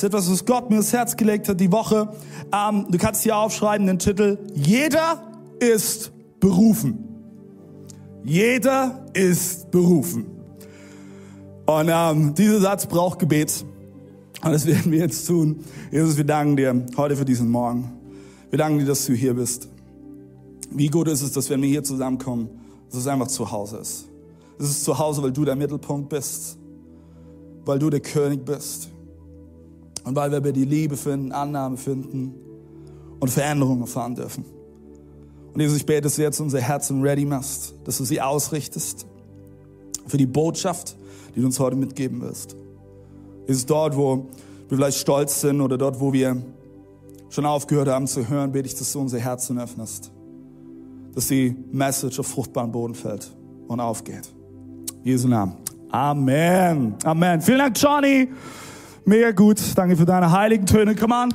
Ist etwas, was Gott mir ins Herz gelegt hat die Woche. Ähm, du kannst hier aufschreiben den Titel Jeder ist berufen. Jeder ist berufen. Und ähm, dieser Satz braucht Gebet. Und das werden wir jetzt tun. Jesus, wir danken dir heute für diesen Morgen. Wir danken dir, dass du hier bist. Wie gut ist es, dass wenn wir hier zusammenkommen, dass es einfach zu Hause ist. Es ist zu Hause, weil du der Mittelpunkt bist weil du der König bist. Und weil wir bei dir Liebe finden, Annahme finden und Veränderungen erfahren dürfen. Und Jesus, ich bete, dass du jetzt unser Herzen ready machst, dass du sie ausrichtest für die Botschaft, die du uns heute mitgeben wirst. Jesus, dort, wo wir vielleicht stolz sind oder dort, wo wir schon aufgehört haben zu hören, bete ich, dass du unser Herzen öffnest. Dass die Message auf fruchtbaren Boden fällt und aufgeht. In Jesu Namen. Amen. Amen. Vielen Dank, Johnny. Mega gut. Danke für deine heiligen Töne. Come on.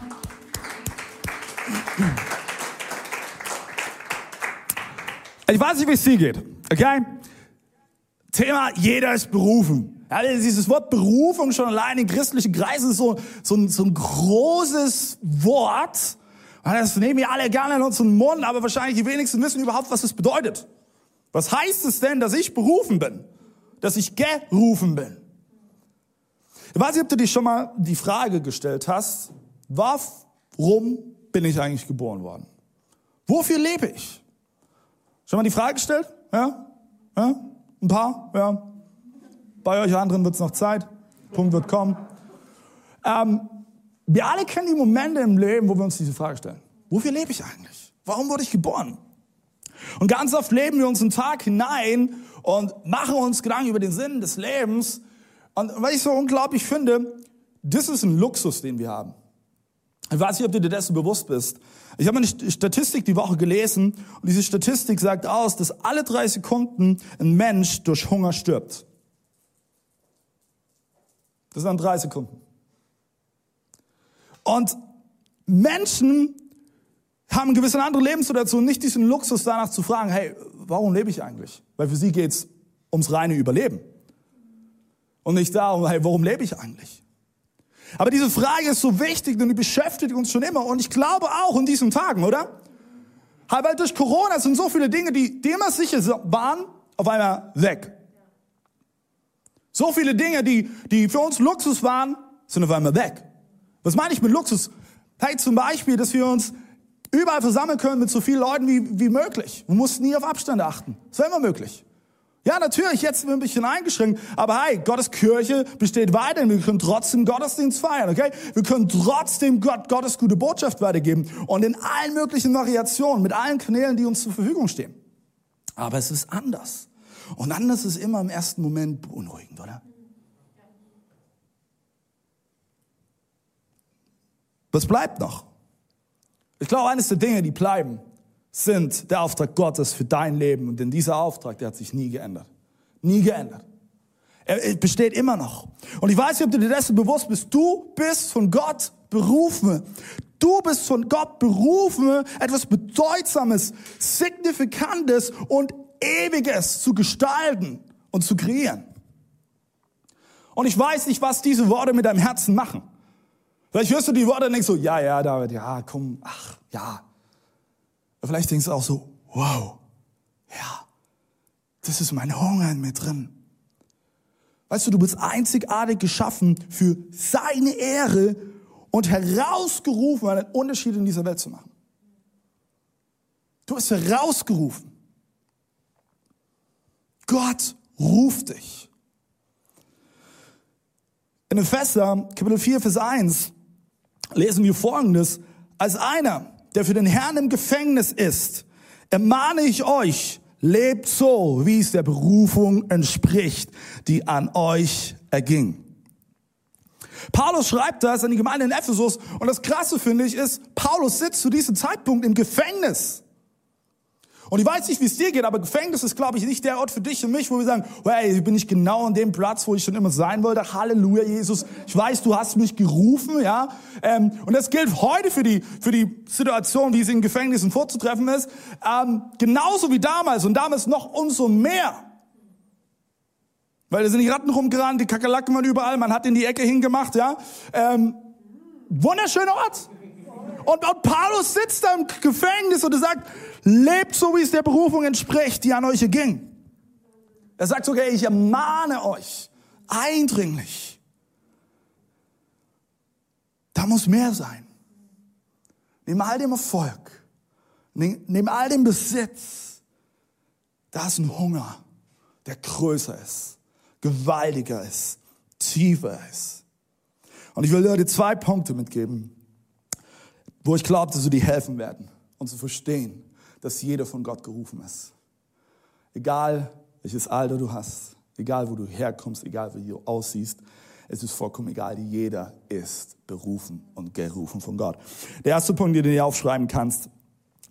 Ich weiß nicht, wie es dir geht. Okay? Thema, jeder ist berufen. Ja, dieses Wort Berufung schon allein in christlichen Kreisen ist so, so, ein, so ein großes Wort. Das nehmen wir alle gerne in unseren Mund, aber wahrscheinlich die wenigsten wissen überhaupt, was es bedeutet. Was heißt es denn, dass ich berufen bin? dass ich gerufen bin. Ich weiß nicht, ob du dich schon mal die Frage gestellt hast, warum bin ich eigentlich geboren worden? Wofür lebe ich? Schon mal die Frage gestellt? Ja? Ja? Ein paar? Ja? Bei euch anderen wird es noch Zeit. Punkt wird kommen. Ähm, wir alle kennen die Momente im Leben, wo wir uns diese Frage stellen. Wofür lebe ich eigentlich? Warum wurde ich geboren? Und ganz oft leben wir uns einen Tag hinein und machen uns Gedanken über den Sinn des Lebens. Und was ich so unglaublich finde, das ist ein Luxus, den wir haben. Ich weiß nicht, ob du dir dessen bewusst bist. Ich habe eine Statistik die Woche gelesen und diese Statistik sagt aus, dass alle drei Sekunden ein Mensch durch Hunger stirbt. Das sind drei Sekunden. Und Menschen haben eine gewisse andere Lebenssituation nicht diesen Luxus danach zu fragen, hey, warum lebe ich eigentlich? Weil für sie geht's ums reine Überleben. Und nicht darum, hey, warum lebe ich eigentlich? Aber diese Frage ist so wichtig und die beschäftigt uns schon immer. Und ich glaube auch in diesen Tagen, oder? Weil durch Corona sind so viele Dinge, die, die immer sicher waren, auf einmal weg. So viele Dinge, die, die für uns Luxus waren, sind auf einmal weg. Was meine ich mit Luxus? Hey, zum Beispiel, dass wir uns überall versammeln können mit so vielen Leuten wie, wie möglich. Wir mussten nie auf Abstand achten. Das war immer möglich. Ja, natürlich, jetzt sind wir ein bisschen eingeschränkt, aber hey, Gottes Kirche besteht weiterhin. Wir können trotzdem Gottesdienst feiern, okay? Wir können trotzdem Gott, Gottes gute Botschaft weitergeben und in allen möglichen Variationen, mit allen Kanälen, die uns zur Verfügung stehen. Aber es ist anders. Und anders ist immer im ersten Moment beunruhigend, oder? Was bleibt noch? Ich glaube, eines der Dinge, die bleiben, sind der Auftrag Gottes für dein Leben. Und denn dieser Auftrag, der hat sich nie geändert. Nie geändert. Er besteht immer noch. Und ich weiß nicht, ob du dir dessen bewusst bist. Du bist von Gott berufen. Du bist von Gott berufen, etwas Bedeutsames, Signifikantes und Ewiges zu gestalten und zu kreieren. Und ich weiß nicht, was diese Worte mit deinem Herzen machen. Vielleicht hörst du die Worte und denkst so, ja, ja, David, ja, komm, ach, ja. Vielleicht denkst du auch so, wow, ja, das ist mein Hunger in mir drin. Weißt du, du bist einzigartig geschaffen für seine Ehre und herausgerufen, einen Unterschied in dieser Welt zu machen. Du bist herausgerufen. Gott ruft dich. In Epheser, Kapitel 4, Vers 1, lesen wir Folgendes. Als einer, der für den Herrn im Gefängnis ist, ermahne ich euch, lebt so, wie es der Berufung entspricht, die an euch erging. Paulus schreibt das an die Gemeinde in Ephesus und das Krasse finde ich ist, Paulus sitzt zu diesem Zeitpunkt im Gefängnis. Und ich weiß nicht, wie es dir geht, aber Gefängnis ist, glaube ich, nicht der Ort für dich und mich, wo wir sagen, hey, bin ich genau an dem Platz, wo ich schon immer sein wollte. Halleluja, Jesus. Ich weiß, du hast mich gerufen, ja. Ähm, und das gilt heute für die, für die Situation, wie es in Gefängnissen vorzutreffen ist. Ähm, genauso wie damals und damals noch umso mehr. Weil da sind die Ratten rumgerannt, die Kakerlaken waren überall, man hat in die Ecke hingemacht, ja. Ähm, wunderschöner Ort. Und, und Paulus sitzt da im Gefängnis und er sagt, lebt so, wie es der Berufung entspricht, die an euch ging. Er sagt sogar, ich ermahne euch eindringlich. Da muss mehr sein. Neben all dem Erfolg, neben all dem Besitz, da ist ein Hunger, der größer ist, gewaltiger ist, tiefer ist. Und ich will dir zwei Punkte mitgeben, wo ich glaube, dass sie dir helfen werden und zu verstehen, dass jeder von Gott gerufen ist. Egal, welches Alter du hast, egal, wo du herkommst, egal, wie du aussiehst, es ist vollkommen egal. Jeder ist berufen und gerufen von Gott. Der erste Punkt, den du dir aufschreiben kannst,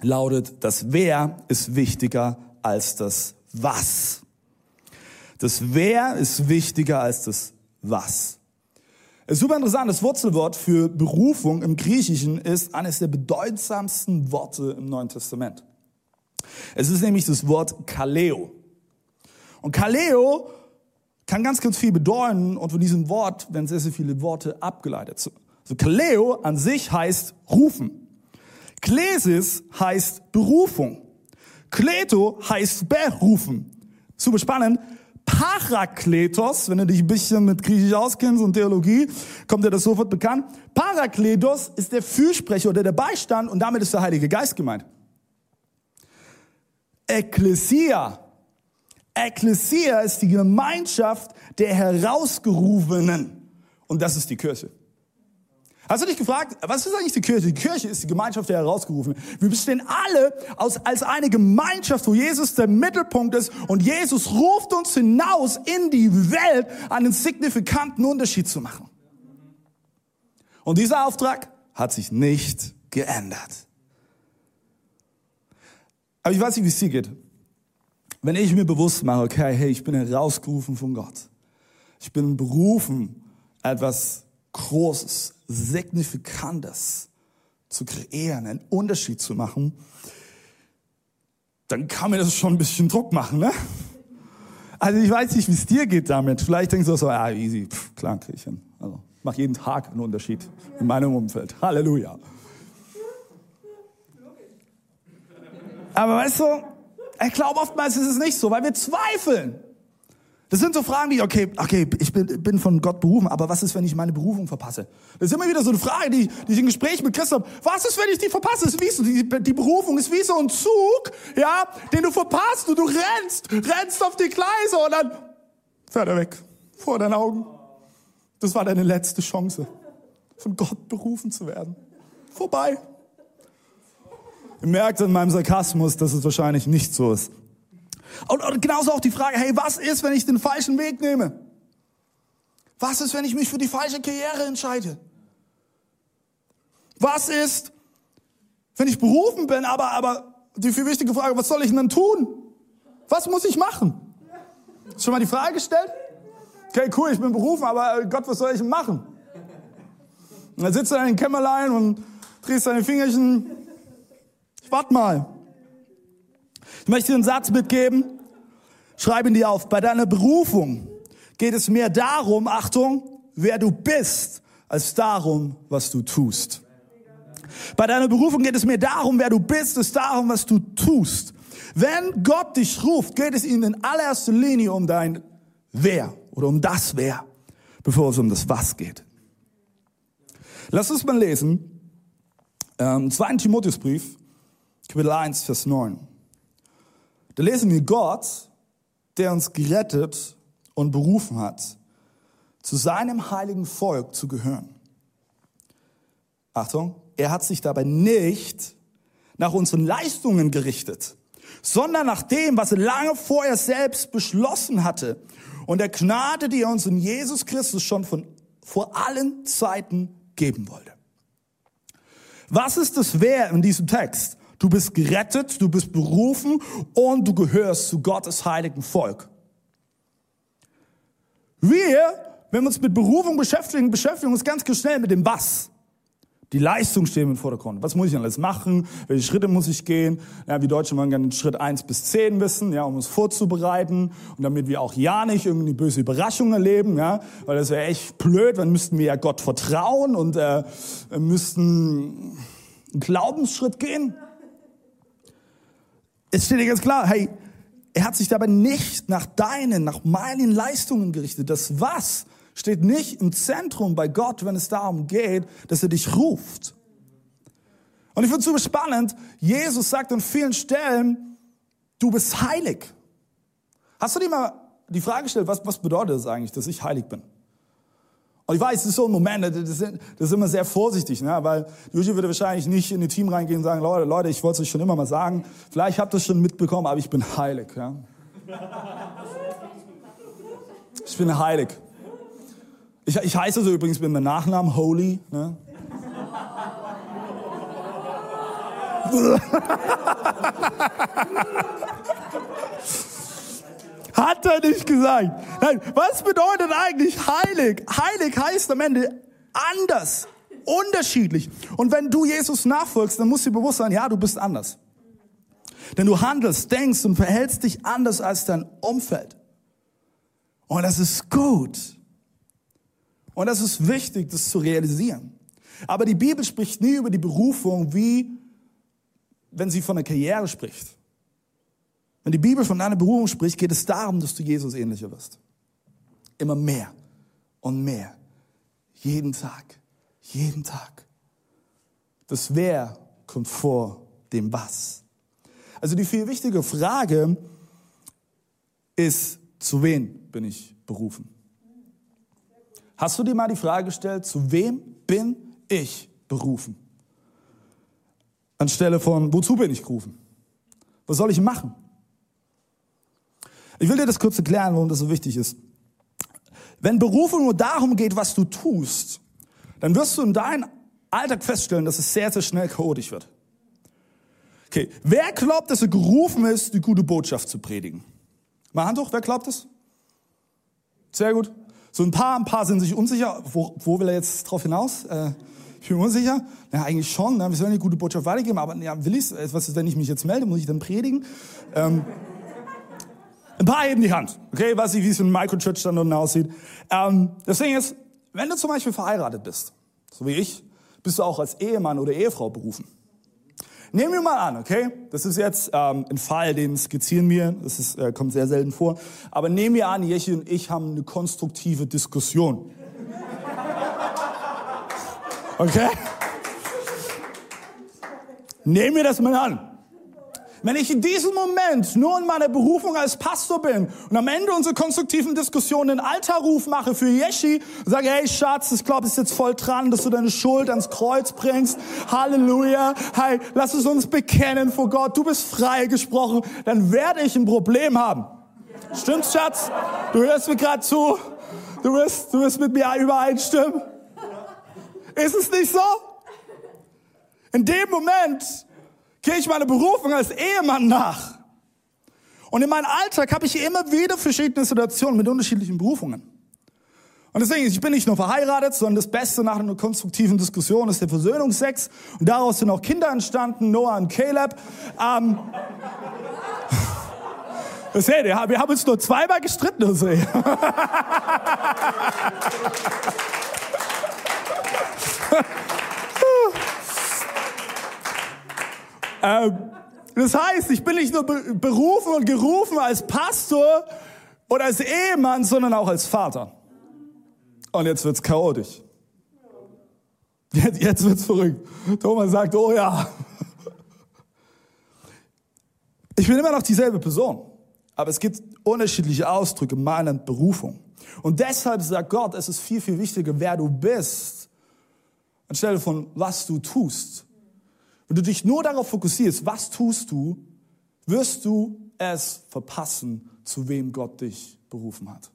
lautet, das Wer ist wichtiger als das Was. Das Wer ist wichtiger als das Was. Es ist super interessant, das Wurzelwort für Berufung im Griechischen ist eines der bedeutsamsten Worte im Neuen Testament. Es ist nämlich das Wort Kaleo. Und Kaleo kann ganz, ganz viel bedeuten und von diesem Wort werden sehr, sehr viele Worte abgeleitet. Also Kaleo an sich heißt rufen. Klesis heißt Berufung. Kleto heißt berufen. Super spannend. Parakletos, wenn du dich ein bisschen mit Griechisch auskennst und Theologie, kommt dir das sofort bekannt. Parakletos ist der Fürsprecher oder der Beistand und damit ist der Heilige Geist gemeint. Ekklesia. Ekklesia ist die Gemeinschaft der Herausgerufenen. Und das ist die Kirche. Hast du dich gefragt, was ist eigentlich die Kirche? Die Kirche ist die Gemeinschaft der Herausgerufenen. Wir bestehen alle aus, als eine Gemeinschaft, wo Jesus der Mittelpunkt ist und Jesus ruft uns hinaus in die Welt, einen signifikanten Unterschied zu machen. Und dieser Auftrag hat sich nicht geändert. Aber ich weiß nicht, wie es dir geht. Wenn ich mir bewusst mache, okay, hey, ich bin herausgerufen von Gott. Ich bin berufen, etwas Großes, Signifikantes zu kreieren, einen Unterschied zu machen, dann kann mir das schon ein bisschen Druck machen, ne? Also ich weiß nicht, wie es dir geht damit. Vielleicht denkst du so, ja, easy, Pff, klar, krieg ich hin. Also, mach jeden Tag einen Unterschied in meinem Umfeld. Halleluja. Aber weißt du, ich glaube oftmals ist es nicht so, weil wir zweifeln. Das sind so Fragen wie, okay, okay, ich bin, bin von Gott berufen, aber was ist, wenn ich meine Berufung verpasse? Das ist immer wieder so eine Frage, die, die ich im Gespräch mit Christen habe. Was ist, wenn ich die verpasse? ist wie so, die, die Berufung ist wie so ein Zug, ja, den du verpasst und du rennst, rennst auf die Gleise und dann fährt er weg, vor deinen Augen. Das war deine letzte Chance, von Gott berufen zu werden. Vorbei. Ihr merkt in meinem Sarkasmus, dass es wahrscheinlich nicht so ist. Und, und genauso auch die Frage, hey, was ist, wenn ich den falschen Weg nehme? Was ist, wenn ich mich für die falsche Karriere entscheide? Was ist, wenn ich berufen bin, aber, aber die viel wichtige Frage, was soll ich denn tun? Was muss ich machen? Schon mal die Frage gestellt? Okay, cool, ich bin berufen, aber äh, Gott, was soll ich denn machen? Und dann sitzt du in deinem Kämmerlein und drehst deine Fingerchen Wart mal. Ich möchte dir einen Satz mitgeben. Schreib ihn dir auf. Bei deiner Berufung geht es mehr darum, Achtung, wer du bist, als darum, was du tust. Bei deiner Berufung geht es mehr darum, wer du bist, als darum, was du tust. Wenn Gott dich ruft, geht es ihm in allererster Linie um dein Wer oder um das Wer, bevor es um das Was geht. Lass uns mal lesen. Ähm, zweiten Timotheusbrief, Kapitel 1, Vers 9. Da lesen wir Gott, der uns gerettet und berufen hat, zu seinem heiligen Volk zu gehören. Achtung, er hat sich dabei nicht nach unseren Leistungen gerichtet, sondern nach dem, was er lange vorher selbst beschlossen hatte und der Gnade, die er uns in Jesus Christus schon von vor allen Zeiten geben wollte. Was ist das Wer in diesem Text? Du bist gerettet, du bist berufen und du gehörst zu Gottes heiligen Volk. Wir, wenn wir uns mit Berufung beschäftigen, beschäftigen uns ganz schnell mit dem Was. Die Leistung steht im Vordergrund. Was muss ich alles machen? Welche Schritte muss ich gehen? Ja, wir Deutschen wollen gerne Schritt eins bis zehn wissen, ja, um uns vorzubereiten und damit wir auch ja nicht irgendwie böse Überraschungen erleben, ja, weil das wäre echt blöd, dann müssten wir ja Gott vertrauen und äh, müssten einen Glaubensschritt gehen. Es steht dir ganz klar, hey, er hat sich dabei nicht nach deinen, nach meinen Leistungen gerichtet. Das Was steht nicht im Zentrum bei Gott, wenn es darum geht, dass er dich ruft. Und ich finde es super spannend, Jesus sagt an vielen Stellen, du bist heilig. Hast du dir mal die Frage gestellt, was, was bedeutet das eigentlich, dass ich heilig bin? Und ich weiß, es ist so ein Moment, das ist, das ist immer sehr vorsichtig, ne? weil Joshi würde wahrscheinlich nicht in die Team reingehen und sagen, Leute, Leute, ich wollte es euch schon immer mal sagen, vielleicht habt ihr es schon mitbekommen, aber ich bin heilig. Ja? Ich bin heilig. Ich, ich heiße so übrigens mit meinem Nachnamen Holy. Ne? Hat er nicht gesagt. Nein, was bedeutet eigentlich heilig? Heilig heißt am Ende anders, unterschiedlich. Und wenn du Jesus nachfolgst, dann musst du dir bewusst sein, ja, du bist anders. Denn du handelst, denkst und verhältst dich anders als dein Umfeld. Und das ist gut. Und das ist wichtig, das zu realisieren. Aber die Bibel spricht nie über die Berufung, wie wenn sie von der Karriere spricht. Wenn die Bibel von deiner Berufung spricht, geht es darum, dass du Jesus ähnlicher wirst. Immer mehr und mehr. Jeden Tag. Jeden Tag. Das Wer kommt vor dem Was. Also die viel wichtige Frage ist, zu wen bin ich berufen? Hast du dir mal die Frage gestellt, zu wem bin ich berufen? Anstelle von, wozu bin ich berufen? Was soll ich machen? Ich will dir das kurz erklären, warum das so wichtig ist. Wenn Berufung nur darum geht, was du tust, dann wirst du in deinem Alltag feststellen, dass es sehr, sehr schnell chaotisch wird. Okay, wer glaubt, dass er gerufen ist, die gute Botschaft zu predigen? Mal Hand hoch, wer glaubt es? Sehr gut. So ein paar, ein paar sind sich unsicher. Wo, wo will er jetzt drauf hinaus? Äh, ich bin unsicher. Ja, eigentlich schon. Ne? Wir sollen eine gute Botschaft weitergeben, aber ja, will ich Was ist, wenn ich mich jetzt melde? Muss ich dann predigen? Ähm, ein paar heben die Hand. Okay, weiß ich, wie es in Microchurch dann unten aussieht. Ähm, deswegen ist, wenn du zum Beispiel verheiratet bist, so wie ich, bist du auch als Ehemann oder Ehefrau berufen. Nehmen wir mal an, okay? Das ist jetzt ähm, ein Fall, den skizzieren wir. Das ist, äh, kommt sehr selten vor. Aber nehmen wir an, Jechi und ich haben eine konstruktive Diskussion. Okay? Nehmen wir das mal an. Wenn ich in diesem Moment nur in meiner Berufung als Pastor bin und am Ende unserer konstruktiven Diskussion einen Alterruf mache für Yeshi und sage, hey Schatz, ich glaube, es ist jetzt voll dran, dass du deine Schuld ans Kreuz bringst. Halleluja. Hey, lass es uns bekennen vor Gott. Du bist frei gesprochen. Dann werde ich ein Problem haben. Stimmt's, Schatz? Du hörst mir gerade zu. Du wirst, du wirst mit mir übereinstimmen. Ist es nicht so? In dem Moment gehe ich meiner Berufung als Ehemann nach. Und in meinem Alltag habe ich immer wieder verschiedene Situationen mit unterschiedlichen Berufungen. Und deswegen, ich bin nicht nur verheiratet, sondern das Beste nach einer konstruktiven Diskussion ist der Versöhnungsex. Und daraus sind auch Kinder entstanden, Noah und Caleb. Ähm, seht ihr, wir haben uns nur zweimal gestritten. Das seht ihr. Ähm, das heißt, ich bin nicht nur berufen und gerufen als Pastor oder als Ehemann, sondern auch als Vater. Und jetzt wird's chaotisch. Jetzt, jetzt wird's verrückt. Thomas sagt, oh ja. Ich bin immer noch dieselbe Person. Aber es gibt unterschiedliche Ausdrücke meiner Berufung. Und deshalb sagt Gott, es ist viel, viel wichtiger, wer du bist, anstelle von was du tust. Wenn du dich nur darauf fokussierst, was tust du, wirst du es verpassen, zu wem Gott dich berufen hat.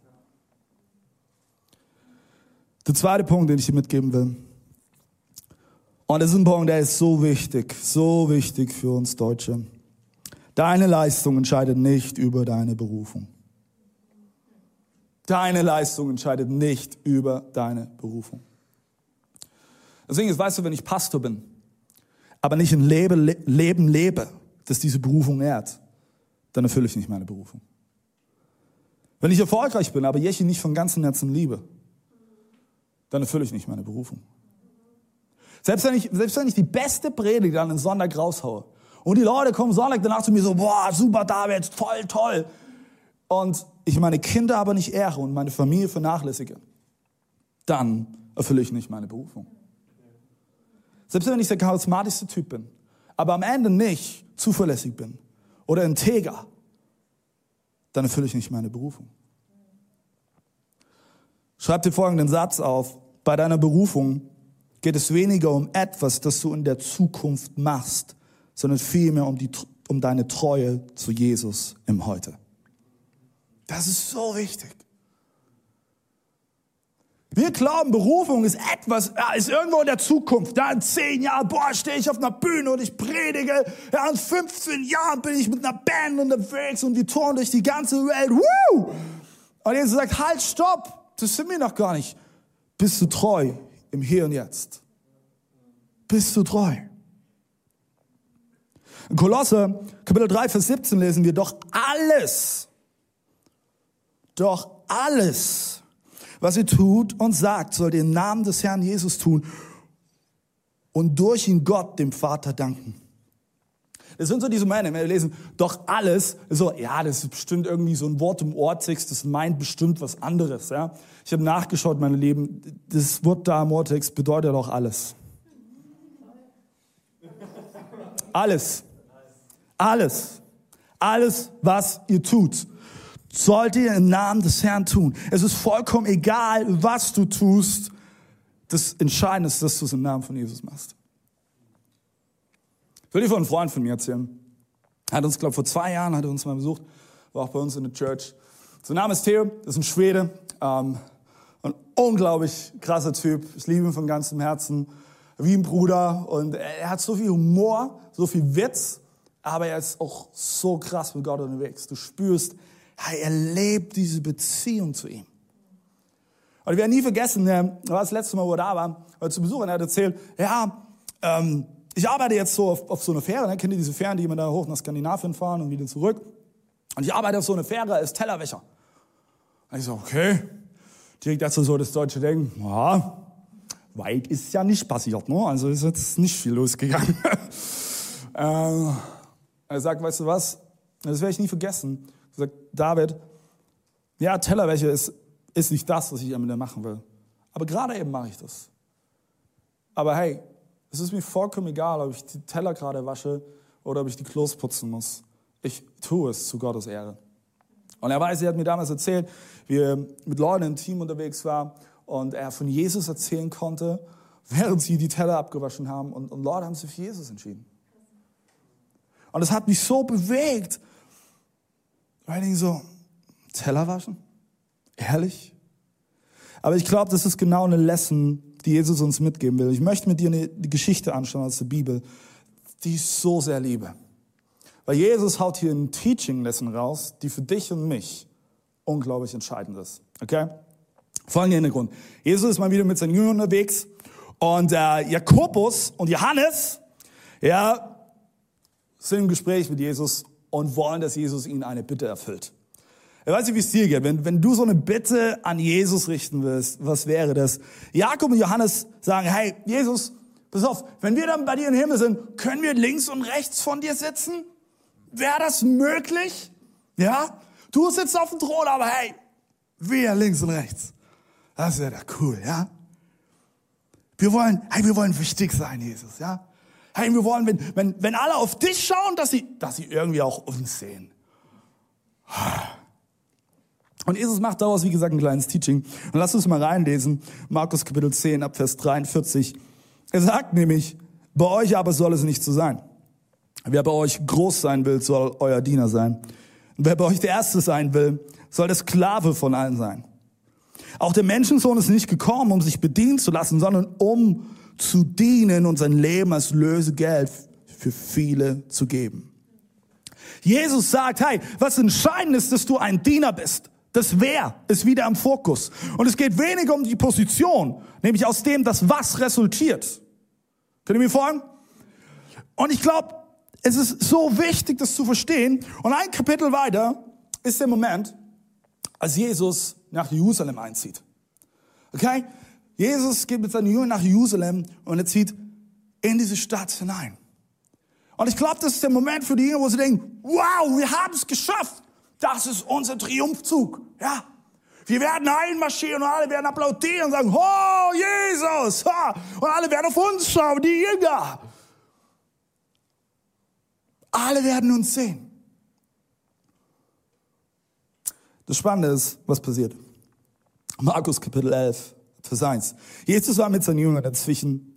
Der zweite Punkt, den ich dir mitgeben will. Und das ist ein Punkt, der ist so wichtig, so wichtig für uns Deutsche. Deine Leistung entscheidet nicht über deine Berufung. Deine Leistung entscheidet nicht über deine Berufung. Deswegen, weißt du, wenn ich Pastor bin, aber nicht ein Leben, Leben lebe, das diese Berufung ehrt, dann erfülle ich nicht meine Berufung. Wenn ich erfolgreich bin, aber Jechi nicht von ganzem Herzen liebe, dann erfülle ich nicht meine Berufung. Selbst wenn ich, selbst wenn ich die beste Predigt an den Sonntag raushaue und die Leute kommen Sonntag danach zu mir so, boah, super David, toll, toll. Und ich meine Kinder aber nicht ehre und meine Familie vernachlässige, dann erfülle ich nicht meine Berufung. Selbst wenn ich der charismatischste Typ bin, aber am Ende nicht zuverlässig bin oder integer, dann erfülle ich nicht meine Berufung. Schreib dir folgenden Satz auf. Bei deiner Berufung geht es weniger um etwas, das du in der Zukunft machst, sondern vielmehr um, die, um deine Treue zu Jesus im Heute. Das ist so wichtig. Wir glauben, Berufung ist etwas, ja, ist irgendwo in der Zukunft. Ja, in zehn Jahren, boah, stehe ich auf einer Bühne und ich predige. Ja, in 15 Jahren bin ich mit einer Band unterwegs und wir touren durch die ganze Welt. Woo! Und Jesus sagt, halt, stopp, das sind wir noch gar nicht. Bist du treu im Hier und Jetzt? Bist du treu? In Kolosse, Kapitel 3, Vers 17 lesen wir, doch alles, doch alles, was ihr tut und sagt, sollt ihr im Namen des Herrn Jesus tun und durch ihn Gott, dem Vater, danken. Das sind so diese Männer, wenn wir lesen, doch alles, so, ja, das ist bestimmt irgendwie so ein Wort im Ortext, das meint bestimmt was anderes, ja. Ich habe nachgeschaut, meine Lieben, das Wort da im Ortext bedeutet auch alles. Alles. Alles. Alles, was ihr tut sollt ihr im Namen des Herrn tun. Es ist vollkommen egal, was du tust. Das Entscheidende ist, dass du es im Namen von Jesus machst. Ich will dir von einem Freund von mir erzählen. Er hat uns, glaube vor zwei Jahren, hat er uns mal besucht, war auch bei uns in der Church. Sein Name ist Theo, ist ein Schwede, ähm, ein unglaublich krasser Typ. Ich liebe ihn von ganzem Herzen, wie ein Bruder. Und er hat so viel Humor, so viel Witz, aber er ist auch so krass mit Gott unterwegs. Du spürst, er lebt diese Beziehung zu ihm. Und wir werden nie vergessen, war das letzte Mal, wo er da war, war zu Besuch und er hat erzählt, ja, ähm, ich arbeite jetzt so auf, auf so einer Fähre, ne? kennt ihr diese Fähren, die immer da hoch nach Skandinavien fahren und wieder zurück? Und ich arbeite auf so einer Fähre als Tellerwäscher. Und ich so, okay. Direkt dazu so das deutsche Denken, ja, weit ist ja nicht passiert, ne? Also ist jetzt nicht viel losgegangen. ähm, er sagt, weißt du was? Das werde ich nie vergessen sagt, David, ja, Tellerwäsche ist, ist nicht das, was ich am Ende machen will. Aber gerade eben mache ich das. Aber hey, es ist mir vollkommen egal, ob ich die Teller gerade wasche oder ob ich die Klos putzen muss. Ich tue es zu Gottes Ehre. Und er weiß, er hat mir damals erzählt, wie er mit Leuten im Team unterwegs war und er von Jesus erzählen konnte, während sie die Teller abgewaschen haben. Und, und Leute haben sich für Jesus entschieden. Und das hat mich so bewegt, weil ich so, Teller waschen? Ehrlich? Aber ich glaube, das ist genau eine Lesson, die Jesus uns mitgeben will. Ich möchte mit dir eine Geschichte anschauen aus der Bibel, die ich so sehr liebe. Weil Jesus haut hier eine Teaching-Lesson raus, die für dich und mich unglaublich entscheidend ist. Okay? Folgender Hintergrund. Jesus ist mal wieder mit seinen Jüngern unterwegs und äh, Jakobus und Johannes, ja, sind im Gespräch mit Jesus und wollen, dass Jesus ihnen eine Bitte erfüllt. Ich weiß nicht, wie es dir geht. Wenn, wenn du so eine Bitte an Jesus richten willst, was wäre das? Jakob und Johannes sagen, hey, Jesus, pass auf, wenn wir dann bei dir im Himmel sind, können wir links und rechts von dir sitzen? Wäre das möglich? Ja? Du sitzt auf dem Thron, aber hey, wir links und rechts. Das wäre doch cool, ja? Wir wollen, hey, wir wollen wichtig sein, Jesus, ja? Hey, wir wollen, wenn, wenn, wenn alle auf dich schauen, dass sie, dass sie irgendwie auch uns sehen. Und Jesus macht daraus, wie gesagt, ein kleines Teaching. Und lass uns mal reinlesen. Markus Kapitel 10 ab Vers 43. Er sagt nämlich, bei euch aber soll es nicht so sein. Wer bei euch groß sein will, soll euer Diener sein. Und wer bei euch der Erste sein will, soll der Sklave von allen sein. Auch der Menschensohn ist nicht gekommen, um sich bedienen zu lassen, sondern um zu dienen und sein Leben als Lösegeld für viele zu geben. Jesus sagt, hey, was entscheidend ist, dass du ein Diener bist. Das Wer ist wieder im Fokus. Und es geht weniger um die Position, nämlich aus dem das Was resultiert. Könnt ihr mir folgen? Und ich glaube, es ist so wichtig, das zu verstehen. Und ein Kapitel weiter ist der Moment, als Jesus nach Jerusalem einzieht. Okay? Jesus geht mit seinen Jüngern nach Jerusalem und er zieht in diese Stadt hinein. Und ich glaube, das ist der Moment für die Jünger, wo sie denken, wow, wir haben es geschafft. Das ist unser Triumphzug. Ja. Wir werden einmarschieren und alle werden applaudieren und sagen, oh, Jesus. Und alle werden auf uns schauen, die Jünger. Alle werden uns sehen. Das Spannende ist, was passiert. Markus Kapitel 11, Vers 1. Jesus war mit seinen Jüngern dazwischen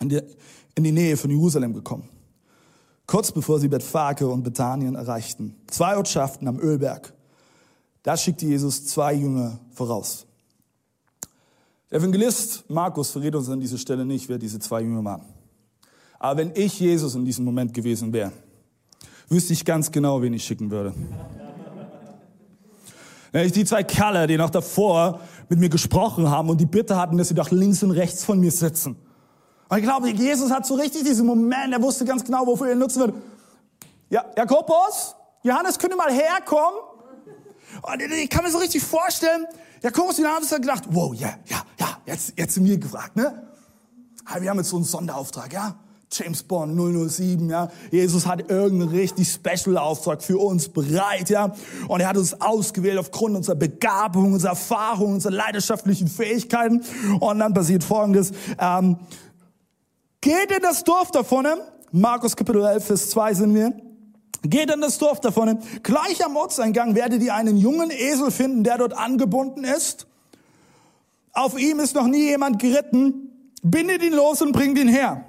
in die, in die Nähe von Jerusalem gekommen. Kurz bevor sie Bethphage und Bethanien erreichten. Zwei Ortschaften am Ölberg. Da schickte Jesus zwei Jünger voraus. Der Evangelist Markus verrät uns an dieser Stelle nicht, wer diese zwei Jünger waren. Aber wenn ich Jesus in diesem Moment gewesen wäre, wüsste ich ganz genau, wen ich schicken würde. Die zwei Kerle, die noch davor mit mir gesprochen haben und die Bitte hatten, dass sie doch links und rechts von mir sitzen. Und ich glaube, Jesus hat so richtig diesen Moment, er wusste ganz genau, wofür er ihn nutzen wird. Ja, Jakobus, Johannes, könnt ihr mal herkommen? Und ich kann mir so richtig vorstellen, Jakobus und Johannes hat gedacht, wow, ja, ja, ja, jetzt, jetzt sind wir gefragt, ne? Wir haben jetzt so einen Sonderauftrag, ja? James Bond 007, ja. Jesus hat irgendeinen richtig Special Auftrag für uns bereit, ja. Und er hat uns ausgewählt aufgrund unserer Begabung, unserer Erfahrung, unserer leidenschaftlichen Fähigkeiten. Und dann passiert Folgendes. Ähm, geht in das Dorf davon, Markus Kapitel 11, Vers 2 sind wir. Geht in das Dorf davon. Gleich am Ortseingang werdet ihr einen jungen Esel finden, der dort angebunden ist. Auf ihm ist noch nie jemand geritten. Bindet ihn los und bringt ihn her.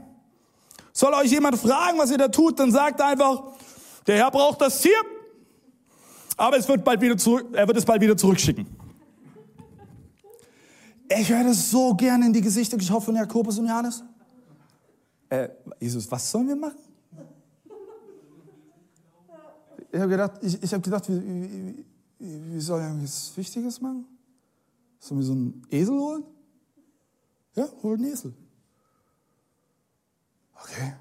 Soll euch jemand fragen, was ihr da tut, dann sagt einfach, der Herr braucht das Tier, aber es wird bald wieder zurück, er wird es bald wieder zurückschicken. Ich höre das so gerne in die Gesichter geschaut von Jakobus und Johannes. Äh, Jesus, was sollen wir machen? Ich habe gedacht, ich, ich habe gedacht, wir, wir, wir sollen was Wichtiges machen. Sollen wir so einen Esel holen? Ja, hol einen Esel. Okay.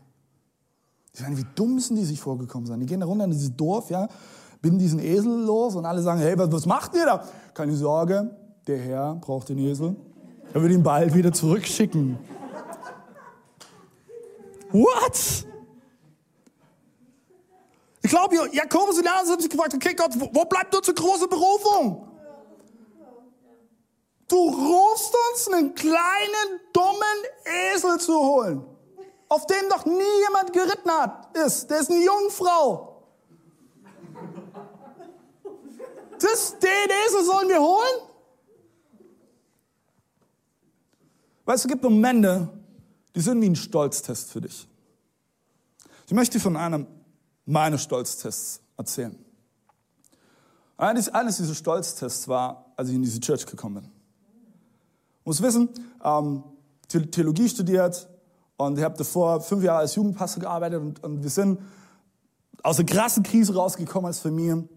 Ich meine, wie dumm sind die sich vorgekommen sein? Die gehen da runter in dieses Dorf, ja, binden diesen Esel los und alle sagen, hey, was, macht ihr da? Keine Sorge, der Herr braucht den Esel. Er wird ihn bald wieder zurückschicken. What? Ich glaube, Jakobus und Johannes haben sich gefragt, okay Gott, wo bleibt unsere große Berufung? Du rufst uns einen kleinen, dummen Esel zu holen auf dem noch nie jemand geritten hat, ist. Der ist eine Jungfrau. Das, den Esel sollen wir holen? Weißt du, es gibt Momente, die sind wie ein Stolztest für dich. Ich möchte von einem meiner Stolztests erzählen. Eines, eines dieser Stolztests war, als ich in diese Church gekommen bin. Ich muss wissen, ähm, Theologie studiert, und ich habe davor fünf Jahre als Jugendpastor gearbeitet und, und wir sind aus einer krassen Krise rausgekommen als Familie,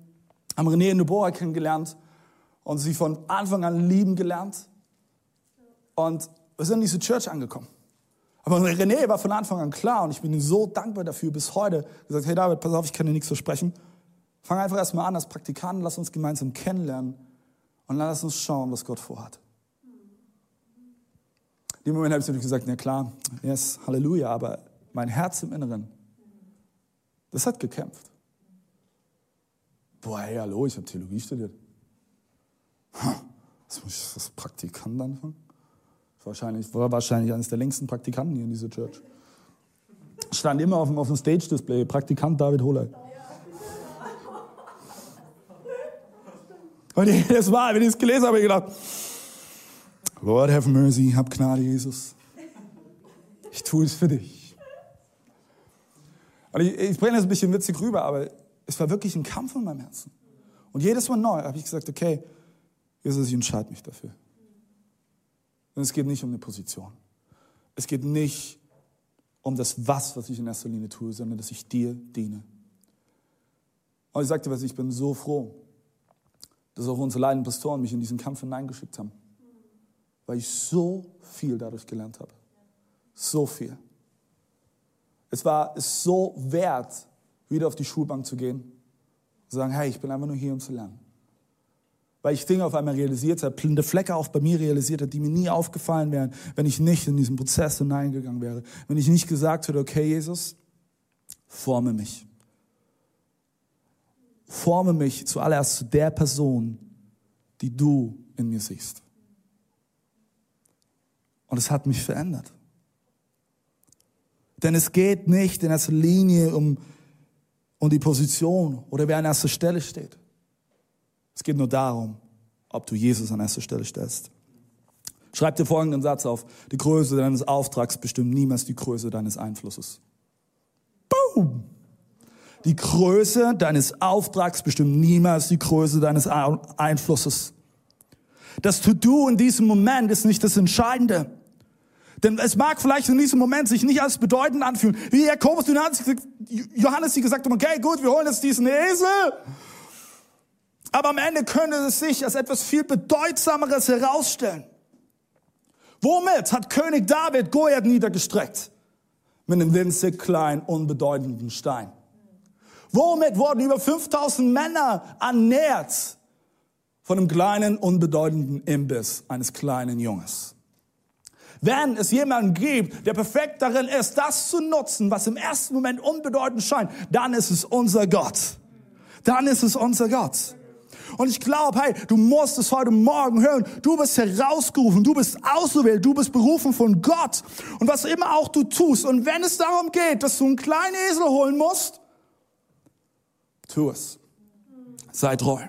haben René in Deborah kennengelernt und sie von Anfang an lieben gelernt. Und wir sind in diese Church angekommen. Aber René war von Anfang an klar und ich bin ihm so dankbar dafür bis heute. Gesagt, hey David, pass auf, ich kann dir nichts versprechen. Fang einfach erstmal an als Praktikant, lass uns gemeinsam kennenlernen und lass uns schauen, was Gott vorhat. In dem Moment habe ich natürlich gesagt, na klar, yes, Halleluja, aber mein Herz im Inneren, das hat gekämpft. Boah, hey, hallo, ich habe Theologie studiert. Was muss ich als Praktikant anfangen? Wahrscheinlich, war wahrscheinlich eines der längsten Praktikanten hier in dieser Church. Stand immer auf dem, auf dem Stage-Display, Praktikant David Hohleit. Und jedes Mal, wenn ich es gelesen habe, habe ich gedacht, Lord have mercy, hab Gnade, Jesus. Ich tue es für dich. Und ich, ich bringe das ein bisschen witzig rüber, aber es war wirklich ein Kampf in meinem Herzen. Und jedes Mal neu habe ich gesagt, okay, Jesus, ich entscheide mich dafür. Und es geht nicht um eine Position. Es geht nicht um das Was, was ich in erster Linie tue, sondern dass ich dir diene. Und ich sagte was, ich bin so froh, dass auch unsere leidenden Pastoren mich in diesen Kampf hineingeschickt haben. Weil ich so viel dadurch gelernt habe. So viel. Es war es so wert, wieder auf die Schulbank zu gehen und zu sagen, hey, ich bin einfach nur hier, um zu lernen. Weil ich Dinge auf einmal realisiert habe, blinde Flecke auch bei mir realisiert habe, die mir nie aufgefallen wären, wenn ich nicht in diesen Prozess hineingegangen wäre. Wenn ich nicht gesagt hätte, okay, Jesus, forme mich. Forme mich zuallererst zu der Person, die du in mir siehst. Und es hat mich verändert. Denn es geht nicht in erster Linie um, um die Position oder wer an erster Stelle steht. Es geht nur darum, ob du Jesus an erster Stelle stellst. Schreib dir folgenden Satz auf. Die Größe deines Auftrags bestimmt niemals die Größe deines Einflusses. Boom! Die Größe deines Auftrags bestimmt niemals die Größe deines Einflusses. Das To-Do in diesem Moment ist nicht das Entscheidende. Denn es mag vielleicht in diesem Moment sich nicht als bedeutend anfühlen. Wie Jakobus und Johannes, die gesagt haben, okay, gut, wir holen jetzt diesen Esel. Aber am Ende könnte es sich als etwas viel bedeutsameres herausstellen. Womit hat König David Goliath niedergestreckt? Mit einem winzig kleinen, unbedeutenden Stein. Womit wurden über 5000 Männer ernährt? Von einem kleinen, unbedeutenden Imbiss eines kleinen Junges. Wenn es jemanden gibt, der perfekt darin ist, das zu nutzen, was im ersten Moment unbedeutend scheint, dann ist es unser Gott. Dann ist es unser Gott. Und ich glaube, hey, du musst es heute Morgen hören. Du bist herausgerufen, du bist ausgewählt, du bist berufen von Gott. Und was immer auch du tust, und wenn es darum geht, dass du einen kleinen Esel holen musst, tu es. Sei treu.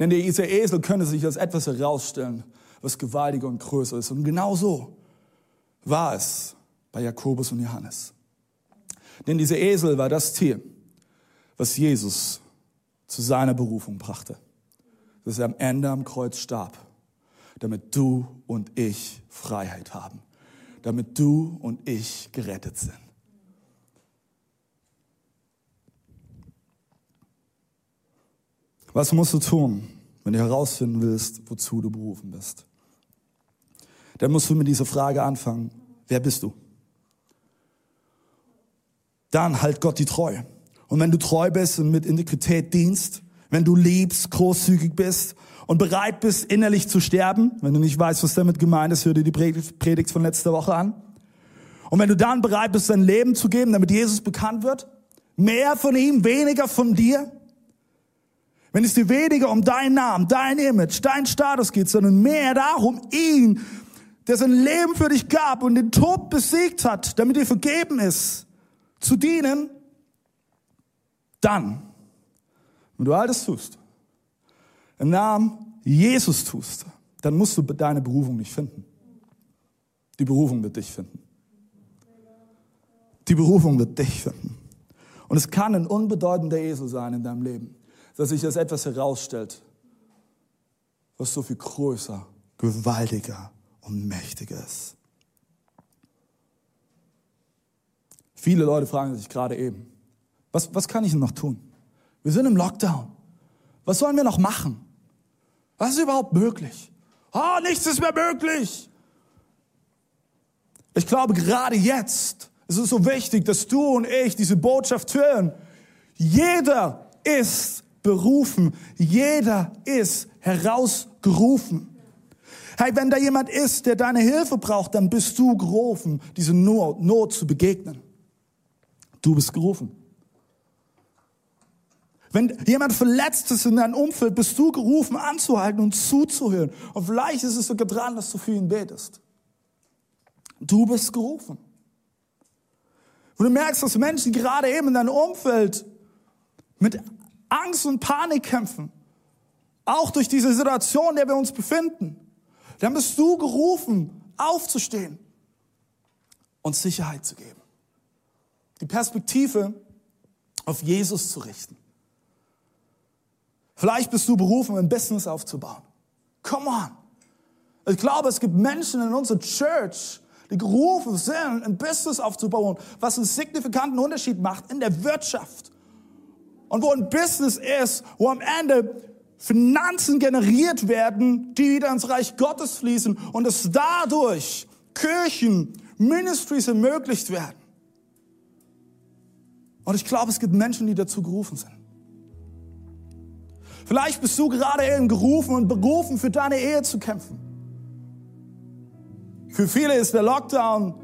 Denn dieser Esel könnte sich als etwas herausstellen, was gewaltiger und größer ist. Und genau so war es bei Jakobus und Johannes. Denn dieser Esel war das Tier, was Jesus zu seiner Berufung brachte dass er am Ende am Kreuz starb, damit du und ich Freiheit haben, damit du und ich gerettet sind. Was musst du tun, wenn du herausfinden willst, wozu du berufen bist? Dann musst du mit dieser Frage anfangen, wer bist du? Dann halt Gott die Treue. Und wenn du treu bist und mit Integrität dienst, wenn du liebst, großzügig bist und bereit bist, innerlich zu sterben. Wenn du nicht weißt, was damit gemeint ist, hör dir die Predigt von letzter Woche an. Und wenn du dann bereit bist, dein Leben zu geben, damit Jesus bekannt wird, mehr von ihm, weniger von dir. Wenn es dir weniger um deinen Namen, dein Image, dein Status geht, sondern mehr darum, ihn, der sein Leben für dich gab und den Tod besiegt hat, damit dir vergeben ist, zu dienen, dann wenn du all das tust, im Namen Jesus tust, dann musst du deine Berufung nicht finden. Die Berufung wird dich finden. Die Berufung wird dich finden. Und es kann ein unbedeutender Esel sein in deinem Leben, dass sich das etwas herausstellt, was so viel größer, gewaltiger und mächtiger ist. Viele Leute fragen sich gerade eben, was, was kann ich noch tun? Wir sind im Lockdown. Was sollen wir noch machen? Was ist überhaupt möglich? Oh, nichts ist mehr möglich. Ich glaube, gerade jetzt ist es so wichtig, dass du und ich diese Botschaft hören. Jeder ist berufen. Jeder ist herausgerufen. Hey, wenn da jemand ist, der deine Hilfe braucht, dann bist du gerufen, diese Not, Not zu begegnen. Du bist gerufen. Wenn jemand verletzt ist in deinem Umfeld, bist du gerufen, anzuhalten und zuzuhören. Und vielleicht ist es sogar dran, dass du für ihn betest. Du bist gerufen. Und du merkst, dass Menschen gerade eben in deinem Umfeld mit Angst und Panik kämpfen. Auch durch diese Situation, in der wir uns befinden. Dann bist du gerufen, aufzustehen und Sicherheit zu geben. Die Perspektive auf Jesus zu richten. Vielleicht bist du berufen, ein Business aufzubauen. Come on. Ich glaube, es gibt Menschen in unserer Church, die gerufen sind, ein Business aufzubauen, was einen signifikanten Unterschied macht in der Wirtschaft. Und wo ein Business ist, wo am Ende Finanzen generiert werden, die wieder ins Reich Gottes fließen und es dadurch Kirchen, Ministries ermöglicht werden. Und ich glaube, es gibt Menschen, die dazu gerufen sind. Vielleicht bist du gerade eben gerufen und berufen, für deine Ehe zu kämpfen. Für viele ist der Lockdown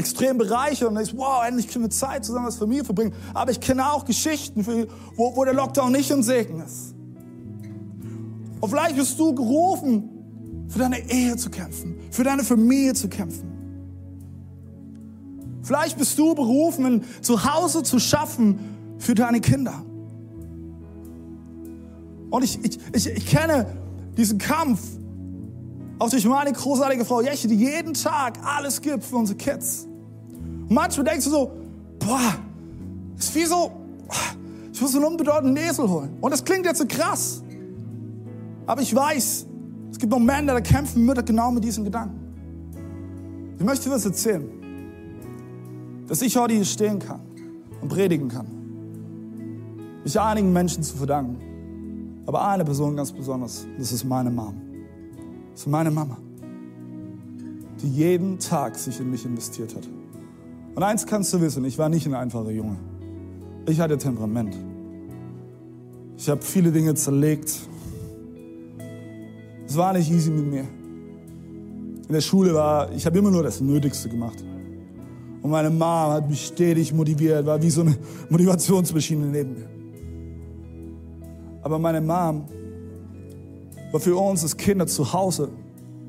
extrem bereichernd und ist, wow, endlich können wir Zeit zusammen als Familie verbringen. Aber ich kenne auch Geschichten, wo, wo der Lockdown nicht ein Segen ist. Und vielleicht bist du gerufen, für deine Ehe zu kämpfen, für deine Familie zu kämpfen. Vielleicht bist du berufen, ein Zuhause zu schaffen für deine Kinder. Und ich, ich, ich, ich kenne diesen Kampf auch durch meine großartige Frau Jeche, die jeden Tag alles gibt für unsere Kids. Manchmal denkst du so, boah, ist wie so, ich muss einen unbedeutenden Esel holen. Und das klingt jetzt so krass. Aber ich weiß, es gibt Momente, da kämpfen Mütter genau mit diesen Gedanken. Ich möchte dir was erzählen, dass ich heute hier stehen kann und predigen kann. Mich einigen Menschen zu verdanken. Aber eine Person ganz besonders, das ist meine Mom. Das ist meine Mama, die jeden Tag sich in mich investiert hat. Und eins kannst du wissen, ich war nicht ein einfacher Junge. Ich hatte Temperament. Ich habe viele Dinge zerlegt. Es war nicht easy mit mir. In der Schule war, ich habe immer nur das Nötigste gemacht. Und meine Mama hat mich stetig motiviert, war wie so eine Motivationsmaschine neben mir. Aber meine Mom war für uns als Kinder zu Hause.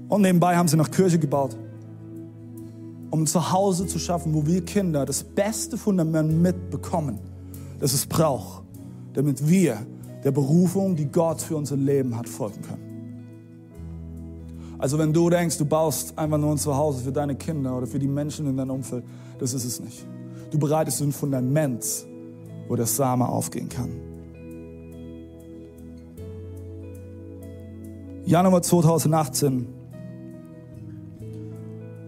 Und nebenbei haben sie noch Kirche gebaut. Um ein Zuhause zu schaffen, wo wir Kinder das beste Fundament mitbekommen, das es braucht, damit wir der Berufung, die Gott für unser Leben hat, folgen können. Also wenn du denkst, du baust einfach nur ein Zuhause für deine Kinder oder für die Menschen in deinem Umfeld, das ist es nicht. Du bereitest ein Fundament, wo der Same aufgehen kann. Januar 2018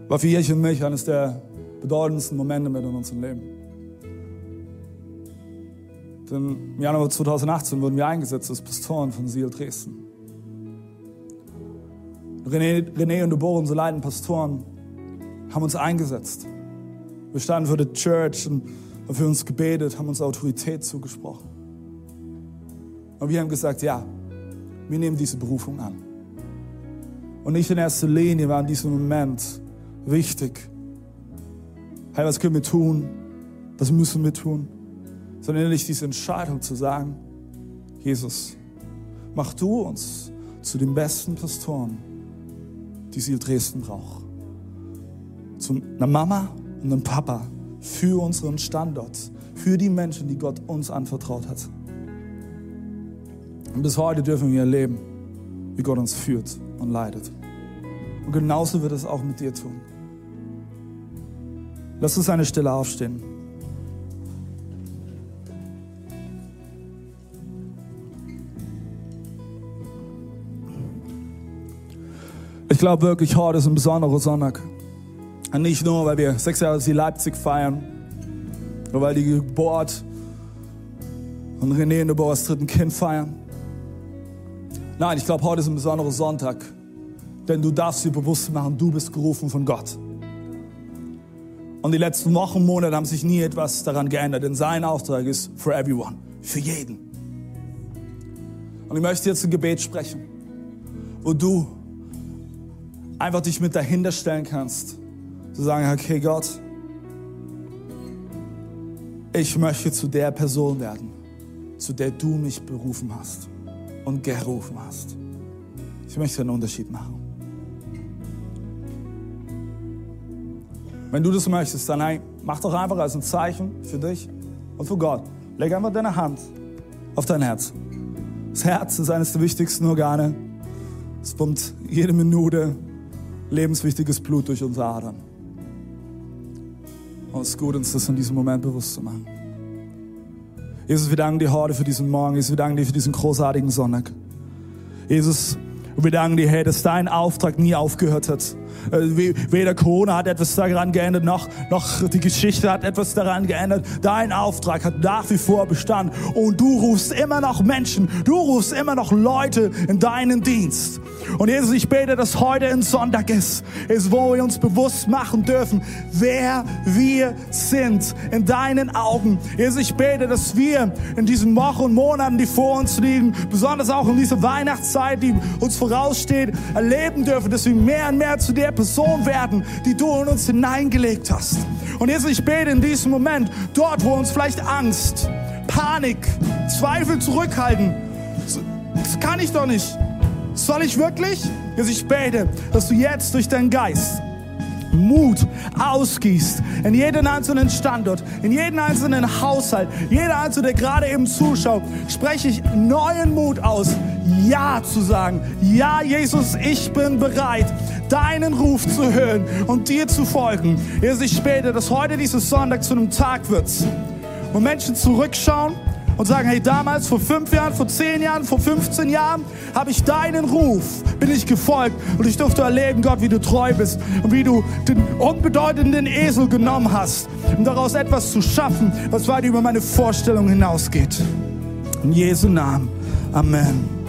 war für Jeche und mich eines der bedeutendsten Momente mit in unserem Leben. Denn im Januar 2018 wurden wir eingesetzt als Pastoren von Seal Dresden. René, René und Deborah, unsere leitenden Pastoren, haben uns eingesetzt. Wir standen für die Church und haben für uns gebetet, haben uns Autorität zugesprochen. Und wir haben gesagt, ja, wir nehmen diese Berufung an. Und nicht in erster Linie war in diesem Moment wichtig, hey, was können wir tun? Was müssen wir tun? Sondern endlich diese Entscheidung zu sagen, Jesus, mach du uns zu den besten Pastoren, die in Dresden braucht. Zu einer Mama und einem Papa für unseren Standort, für die Menschen, die Gott uns anvertraut hat. Und bis heute dürfen wir erleben, wie Gott uns führt und leidet. Und genauso wird es auch mit dir tun. Lass uns eine Stelle aufstehen. Ich glaube wirklich, heute ist ein besonderer Sonntag. Und nicht nur, weil wir sechs Jahre sie Leipzig feiern, oder weil die Geburt und René und Deborahs dritten Kind feiern. Nein, ich glaube, heute ist ein besonderer Sonntag, denn du darfst dir bewusst machen, du bist gerufen von Gott. Und die letzten Wochen, Monate haben sich nie etwas daran geändert, denn sein Auftrag ist for everyone, für jeden. Und ich möchte jetzt ein Gebet sprechen, wo du einfach dich mit dahinter stellen kannst, zu sagen, okay Gott, ich möchte zu der Person werden, zu der du mich berufen hast und gerufen hast. Ich möchte einen Unterschied machen. Wenn du das möchtest, dann nein, mach doch einfach als ein Zeichen für dich und für Gott. Leg einfach deine Hand auf dein Herz. Das Herz ist eines der wichtigsten Organe. Es pumpt jede Minute lebenswichtiges Blut durch unsere Adern. Und es ist gut, uns das in diesem Moment bewusst zu machen. Jesus, wir danken dir heute für diesen Morgen. Jesus, wir danken dir für diesen großartigen Sonntag. Jesus, Und wir danken dir, Herr, dass dein Auftrag nie aufgehört hat. Äh, weder Corona hat etwas daran geändert, noch, noch die Geschichte hat etwas daran geändert. Dein Auftrag hat nach wie vor Bestand. Und du rufst immer noch Menschen, du rufst immer noch Leute in deinen Dienst. Und Jesus, ich bete, dass heute ein Sonntag ist, ist, wo wir uns bewusst machen dürfen, wer wir sind in deinen Augen. Jesus, ich bete, dass wir in diesen Wochen und Monaten, die vor uns liegen, besonders auch in dieser Weihnachtszeit, die uns voraussteht, erleben dürfen, dass wir mehr und mehr zu der Person werden, die du in uns hineingelegt hast. Und Jesus, ich bete in diesem Moment, dort, wo uns vielleicht Angst, Panik, Zweifel zurückhalten, das kann ich doch nicht. Soll ich wirklich? Jesus, ich bete, dass du jetzt durch deinen Geist Mut ausgießt in jeden einzelnen Standort, in jeden einzelnen Haushalt, jeder Einzelne, der gerade eben zuschaut, spreche ich neuen Mut aus, Ja zu sagen. Ja, Jesus, ich bin bereit, deinen Ruf zu hören und dir zu folgen. Jesus, ich bete, dass heute dieses Sonntag zu einem Tag wird, wo Menschen zurückschauen und sagen, hey, damals, vor fünf Jahren, vor zehn Jahren, vor 15 Jahren, habe ich deinen Ruf, bin ich gefolgt und ich durfte erleben, Gott, wie du treu bist und wie du den unbedeutenden Esel genommen hast, um daraus etwas zu schaffen, was weit über meine Vorstellung hinausgeht. In Jesu Namen. Amen. Amen.